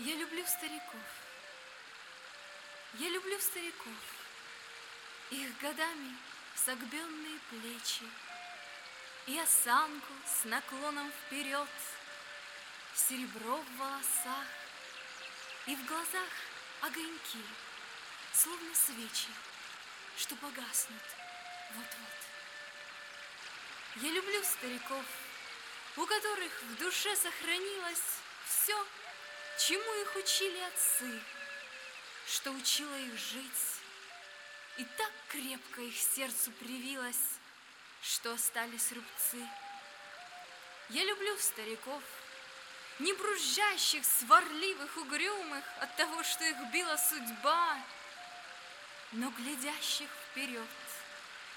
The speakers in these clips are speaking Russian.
Я люблю стариков. Я люблю стариков. Их годами согбенные плечи И осанку с наклоном вперед, Серебро в волосах И в глазах огоньки, Словно свечи, что погаснут вот-вот. Я люблю стариков, у которых в душе сохранилось все, чему их учили отцы, что учило их жить, и так крепко их сердцу привилось, что остались рубцы. Я люблю стариков, не бружащих, сварливых, угрюмых от того, что их била судьба, но глядящих вперед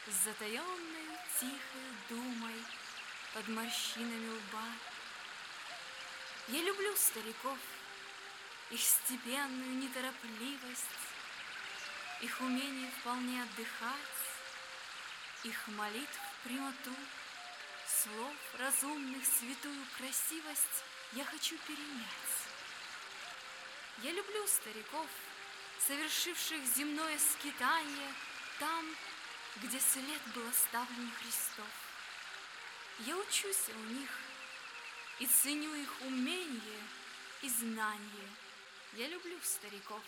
с затаенной тихой думой под морщинами лба. Я люблю стариков, их степенную неторопливость, их умение вполне отдыхать, их молитв прямоту, слов разумных святую красивость я хочу перенять. Я люблю стариков, совершивших земное скитание там, где след был оставлен Христов. Я учусь у них и ценю их умение и знание. Я люблю стариков.